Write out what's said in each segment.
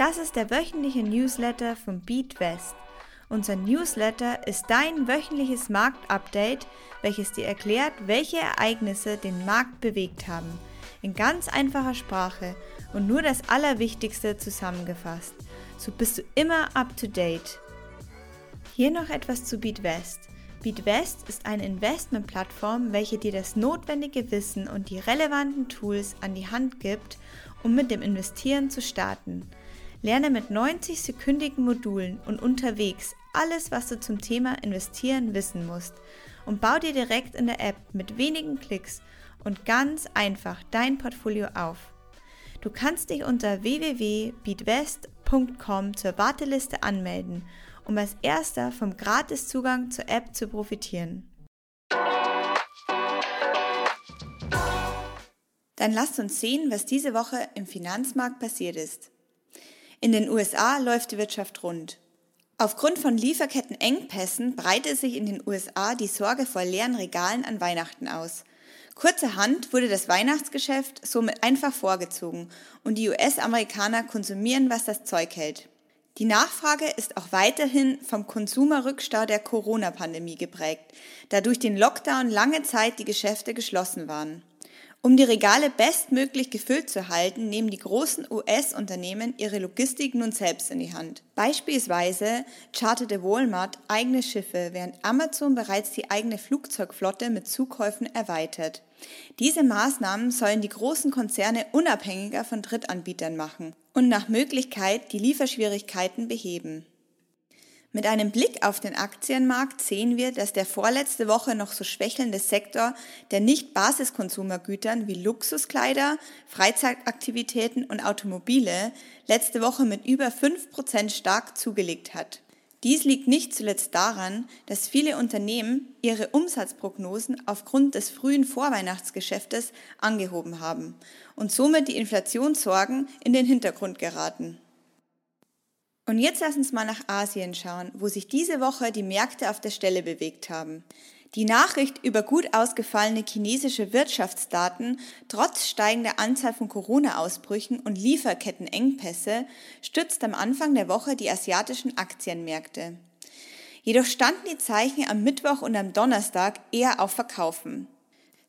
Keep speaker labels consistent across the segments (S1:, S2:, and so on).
S1: Das ist der wöchentliche Newsletter von BeatWest. Unser Newsletter ist dein wöchentliches Marktupdate, welches dir erklärt, welche Ereignisse den Markt bewegt haben. In ganz einfacher Sprache und nur das Allerwichtigste zusammengefasst. So bist du immer up to date. Hier noch etwas zu BeatWest. BeatWest ist eine Investmentplattform, welche dir das notwendige Wissen und die relevanten Tools an die Hand gibt, um mit dem Investieren zu starten. Lerne mit 90-sekündigen Modulen und unterwegs alles, was du zum Thema Investieren wissen musst und bau dir direkt in der App mit wenigen Klicks und ganz einfach dein Portfolio auf. Du kannst dich unter www.beatwest.com zur Warteliste anmelden, um als erster vom Gratiszugang zur App zu profitieren. Dann lasst uns sehen, was diese Woche im Finanzmarkt passiert ist. In den USA läuft die Wirtschaft rund. Aufgrund von Lieferkettenengpässen breitet sich in den USA die Sorge vor leeren Regalen an Weihnachten aus. Kurzerhand wurde das Weihnachtsgeschäft somit einfach vorgezogen und die US-Amerikaner konsumieren, was das Zeug hält. Die Nachfrage ist auch weiterhin vom Konsumerrückstau der Corona-Pandemie geprägt, da durch den Lockdown lange Zeit die Geschäfte geschlossen waren. Um die Regale bestmöglich gefüllt zu halten, nehmen die großen US-Unternehmen ihre Logistik nun selbst in die Hand. Beispielsweise charterte Walmart eigene Schiffe, während Amazon bereits die eigene Flugzeugflotte mit Zukäufen erweitert. Diese Maßnahmen sollen die großen Konzerne unabhängiger von Drittanbietern machen und nach Möglichkeit die Lieferschwierigkeiten beheben. Mit einem Blick auf den Aktienmarkt sehen wir, dass der vorletzte Woche noch so schwächelnde Sektor der Nicht-Basiskonsumergütern wie Luxuskleider, Freizeitaktivitäten und Automobile letzte Woche mit über 5% stark zugelegt hat. Dies liegt nicht zuletzt daran, dass viele Unternehmen ihre Umsatzprognosen aufgrund des frühen Vorweihnachtsgeschäftes angehoben haben und somit die Inflationssorgen in den Hintergrund geraten. Und jetzt lass uns mal nach Asien schauen, wo sich diese Woche die Märkte auf der Stelle bewegt haben. Die Nachricht über gut ausgefallene chinesische Wirtschaftsdaten trotz steigender Anzahl von Corona-Ausbrüchen und Lieferkettenengpässe stützt am Anfang der Woche die asiatischen Aktienmärkte. Jedoch standen die Zeichen am Mittwoch und am Donnerstag eher auf Verkaufen.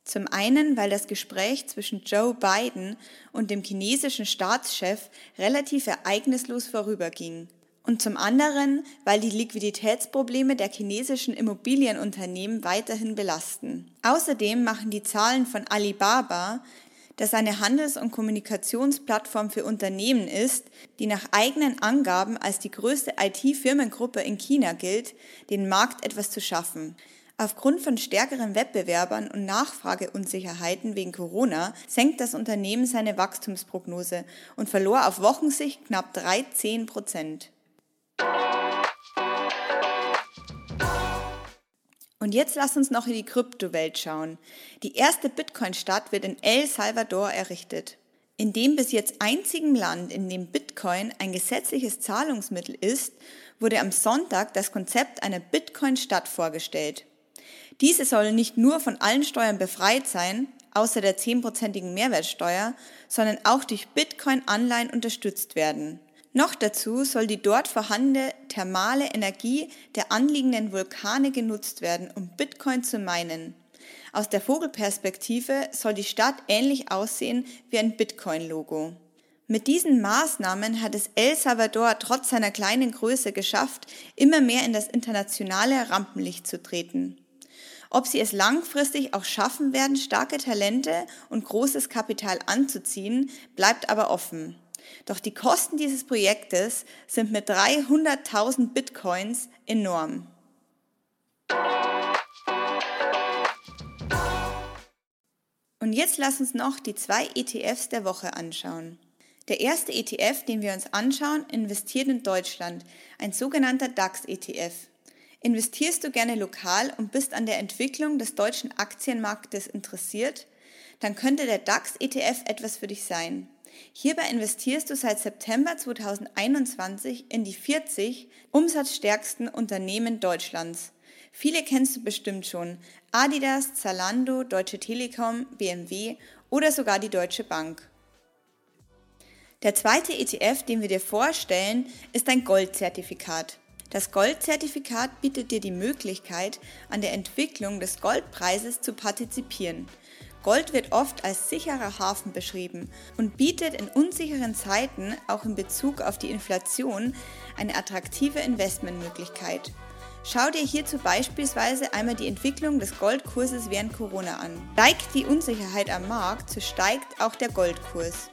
S1: Zum einen, weil das Gespräch zwischen Joe Biden und dem chinesischen Staatschef relativ ereignislos vorüberging. Und zum anderen, weil die Liquiditätsprobleme der chinesischen Immobilienunternehmen weiterhin belasten. Außerdem machen die Zahlen von Alibaba, das eine Handels- und Kommunikationsplattform für Unternehmen ist, die nach eigenen Angaben als die größte IT-Firmengruppe in China gilt, den Markt etwas zu schaffen. Aufgrund von stärkeren Wettbewerbern und Nachfrageunsicherheiten wegen Corona senkt das Unternehmen seine Wachstumsprognose und verlor auf Wochensicht knapp 13 Prozent. Und jetzt lass uns noch in die Kryptowelt schauen. Die erste Bitcoin-Stadt wird in El Salvador errichtet. In dem bis jetzt einzigen Land, in dem Bitcoin ein gesetzliches Zahlungsmittel ist, wurde am Sonntag das Konzept einer Bitcoin-Stadt vorgestellt. Diese sollen nicht nur von allen Steuern befreit sein, außer der zehnprozentigen Mehrwertsteuer, sondern auch durch Bitcoin-Anleihen unterstützt werden. Noch dazu soll die dort vorhandene thermale Energie der anliegenden Vulkane genutzt werden, um Bitcoin zu meinen. Aus der Vogelperspektive soll die Stadt ähnlich aussehen wie ein Bitcoin-Logo. Mit diesen Maßnahmen hat es El Salvador trotz seiner kleinen Größe geschafft, immer mehr in das internationale Rampenlicht zu treten. Ob sie es langfristig auch schaffen werden, starke Talente und großes Kapital anzuziehen, bleibt aber offen. Doch die Kosten dieses Projektes sind mit 300.000 Bitcoins enorm. Und jetzt lass uns noch die zwei ETFs der Woche anschauen. Der erste ETF, den wir uns anschauen, investiert in Deutschland, ein sogenannter DAX-ETF. Investierst du gerne lokal und bist an der Entwicklung des deutschen Aktienmarktes interessiert? Dann könnte der DAX-ETF etwas für dich sein. Hierbei investierst du seit September 2021 in die 40 umsatzstärksten Unternehmen Deutschlands. Viele kennst du bestimmt schon. Adidas, Zalando, Deutsche Telekom, BMW oder sogar die Deutsche Bank. Der zweite ETF, den wir dir vorstellen, ist ein Goldzertifikat. Das Goldzertifikat bietet dir die Möglichkeit, an der Entwicklung des Goldpreises zu partizipieren. Gold wird oft als sicherer Hafen beschrieben und bietet in unsicheren Zeiten auch in Bezug auf die Inflation eine attraktive Investmentmöglichkeit. Schau dir hierzu beispielsweise einmal die Entwicklung des Goldkurses während Corona an. Steigt die Unsicherheit am Markt, so steigt auch der Goldkurs.